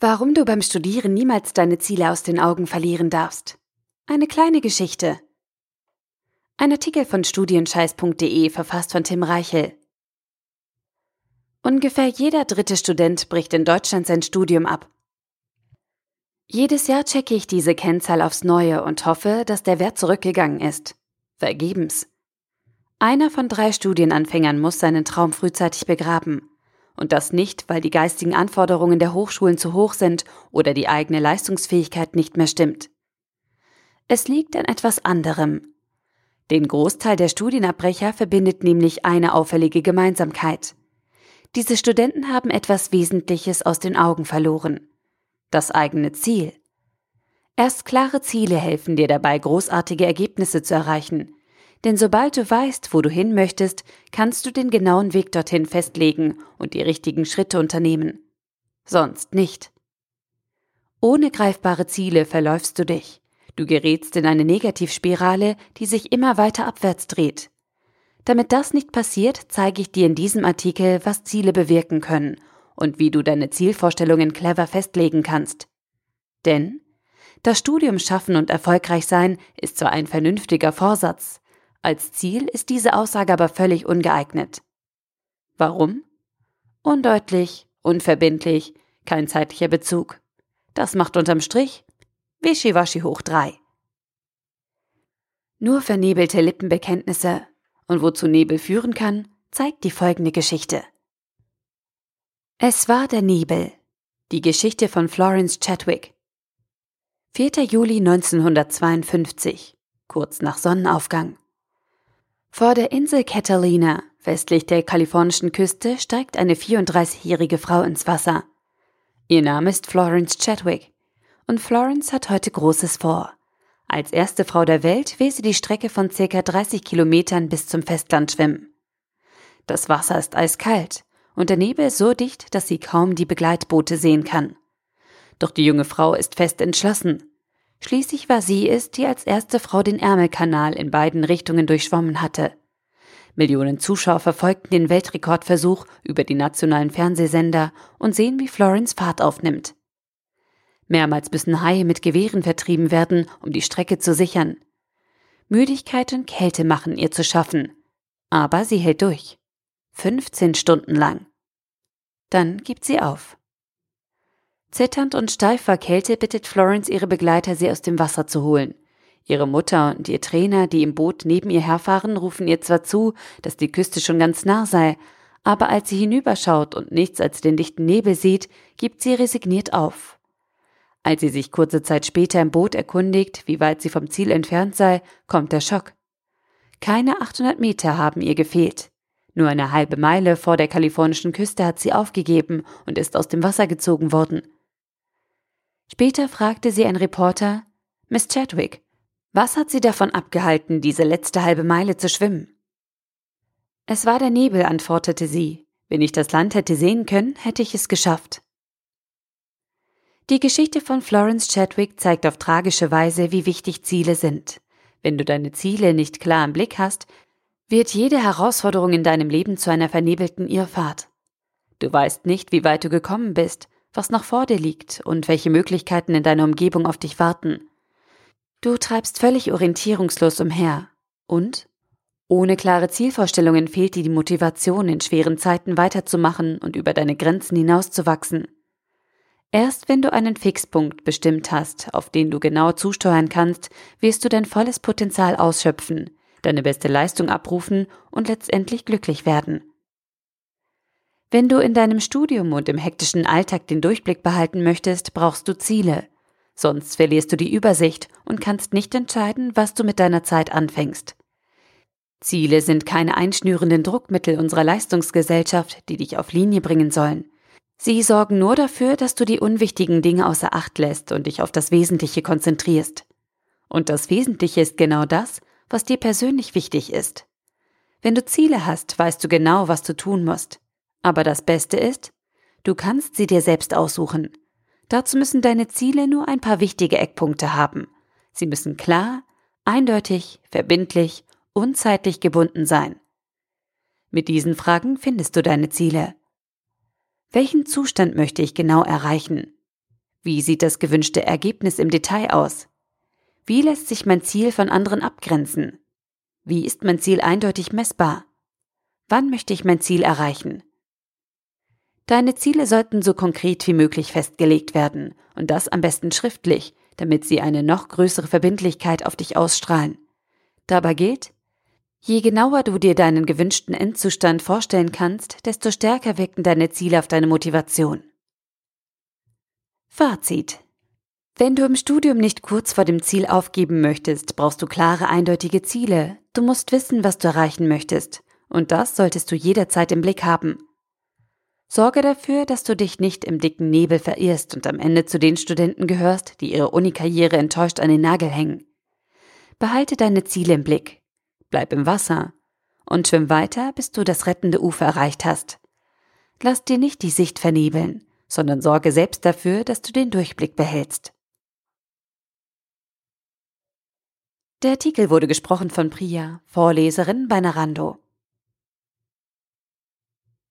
Warum du beim Studieren niemals deine Ziele aus den Augen verlieren darfst. Eine kleine Geschichte. Ein Artikel von studienscheiß.de verfasst von Tim Reichel. Ungefähr jeder dritte Student bricht in Deutschland sein Studium ab. Jedes Jahr checke ich diese Kennzahl aufs Neue und hoffe, dass der Wert zurückgegangen ist. Vergebens. Einer von drei Studienanfängern muss seinen Traum frühzeitig begraben. Und das nicht, weil die geistigen Anforderungen der Hochschulen zu hoch sind oder die eigene Leistungsfähigkeit nicht mehr stimmt. Es liegt an etwas anderem. Den Großteil der Studienabbrecher verbindet nämlich eine auffällige Gemeinsamkeit. Diese Studenten haben etwas Wesentliches aus den Augen verloren. Das eigene Ziel. Erst klare Ziele helfen dir dabei, großartige Ergebnisse zu erreichen, denn sobald du weißt, wo du hin möchtest, kannst du den genauen Weg dorthin festlegen und die richtigen Schritte unternehmen. Sonst nicht. Ohne greifbare Ziele verläufst du dich. Du gerätst in eine Negativspirale, die sich immer weiter abwärts dreht. Damit das nicht passiert, zeige ich dir in diesem Artikel, was Ziele bewirken können und wie du deine Zielvorstellungen clever festlegen kannst. Denn das Studium schaffen und erfolgreich sein ist zwar ein vernünftiger Vorsatz, als Ziel ist diese Aussage aber völlig ungeeignet. Warum? Undeutlich, unverbindlich, kein zeitlicher Bezug. Das macht unterm Strich Wischiwaschi hoch drei. Nur vernebelte Lippenbekenntnisse und wozu Nebel führen kann, zeigt die folgende Geschichte. Es war der Nebel. Die Geschichte von Florence Chadwick. 4. Juli 1952, kurz nach Sonnenaufgang. Vor der Insel Catalina, westlich der kalifornischen Küste, steigt eine 34-jährige Frau ins Wasser. Ihr Name ist Florence Chadwick und Florence hat heute Großes vor. Als erste Frau der Welt will sie die Strecke von circa 30 Kilometern bis zum Festland schwimmen. Das Wasser ist eiskalt und der Nebel so dicht, dass sie kaum die Begleitboote sehen kann. Doch die junge Frau ist fest entschlossen. Schließlich war sie es, die als erste Frau den Ärmelkanal in beiden Richtungen durchschwommen hatte. Millionen Zuschauer verfolgten den Weltrekordversuch über die nationalen Fernsehsender und sehen, wie Florence Fahrt aufnimmt. Mehrmals müssen Haie mit Gewehren vertrieben werden, um die Strecke zu sichern. Müdigkeit und Kälte machen ihr zu schaffen. Aber sie hält durch. 15 Stunden lang. Dann gibt sie auf. Zitternd und steif vor Kälte bittet Florence ihre Begleiter, sie aus dem Wasser zu holen. Ihre Mutter und ihr Trainer, die im Boot neben ihr herfahren, rufen ihr zwar zu, dass die Küste schon ganz nah sei, aber als sie hinüberschaut und nichts als den dichten Nebel sieht, gibt sie resigniert auf. Als sie sich kurze Zeit später im Boot erkundigt, wie weit sie vom Ziel entfernt sei, kommt der Schock. Keine 800 Meter haben ihr gefehlt. Nur eine halbe Meile vor der kalifornischen Küste hat sie aufgegeben und ist aus dem Wasser gezogen worden. Später fragte sie ein Reporter, Miss Chadwick, was hat sie davon abgehalten, diese letzte halbe Meile zu schwimmen? Es war der Nebel, antwortete sie. Wenn ich das Land hätte sehen können, hätte ich es geschafft. Die Geschichte von Florence Chadwick zeigt auf tragische Weise, wie wichtig Ziele sind. Wenn du deine Ziele nicht klar im Blick hast, wird jede Herausforderung in deinem Leben zu einer vernebelten Irrfahrt. Du weißt nicht, wie weit du gekommen bist, was noch vor dir liegt und welche Möglichkeiten in deiner Umgebung auf dich warten. Du treibst völlig orientierungslos umher. Und? Ohne klare Zielvorstellungen fehlt dir die Motivation, in schweren Zeiten weiterzumachen und über deine Grenzen hinauszuwachsen. Erst wenn du einen Fixpunkt bestimmt hast, auf den du genau zusteuern kannst, wirst du dein volles Potenzial ausschöpfen, deine beste Leistung abrufen und letztendlich glücklich werden. Wenn du in deinem Studium und im hektischen Alltag den Durchblick behalten möchtest, brauchst du Ziele. Sonst verlierst du die Übersicht und kannst nicht entscheiden, was du mit deiner Zeit anfängst. Ziele sind keine einschnürenden Druckmittel unserer Leistungsgesellschaft, die dich auf Linie bringen sollen. Sie sorgen nur dafür, dass du die unwichtigen Dinge außer Acht lässt und dich auf das Wesentliche konzentrierst. Und das Wesentliche ist genau das, was dir persönlich wichtig ist. Wenn du Ziele hast, weißt du genau, was du tun musst. Aber das Beste ist, du kannst sie dir selbst aussuchen. Dazu müssen deine Ziele nur ein paar wichtige Eckpunkte haben. Sie müssen klar, eindeutig, verbindlich und zeitlich gebunden sein. Mit diesen Fragen findest du deine Ziele. Welchen Zustand möchte ich genau erreichen? Wie sieht das gewünschte Ergebnis im Detail aus? Wie lässt sich mein Ziel von anderen abgrenzen? Wie ist mein Ziel eindeutig messbar? Wann möchte ich mein Ziel erreichen? Deine Ziele sollten so konkret wie möglich festgelegt werden und das am besten schriftlich, damit sie eine noch größere Verbindlichkeit auf dich ausstrahlen. Dabei gilt, je genauer du dir deinen gewünschten Endzustand vorstellen kannst, desto stärker wirken deine Ziele auf deine Motivation. Fazit. Wenn du im Studium nicht kurz vor dem Ziel aufgeben möchtest, brauchst du klare, eindeutige Ziele. Du musst wissen, was du erreichen möchtest. Und das solltest du jederzeit im Blick haben. Sorge dafür, dass du dich nicht im dicken Nebel verirrst und am Ende zu den Studenten gehörst, die ihre Unikarriere enttäuscht an den Nagel hängen. Behalte deine Ziele im Blick. Bleib im Wasser und schwimm weiter, bis du das rettende Ufer erreicht hast. Lass dir nicht die Sicht vernebeln, sondern sorge selbst dafür, dass du den Durchblick behältst. Der Artikel wurde gesprochen von Priya, Vorleserin bei Narando.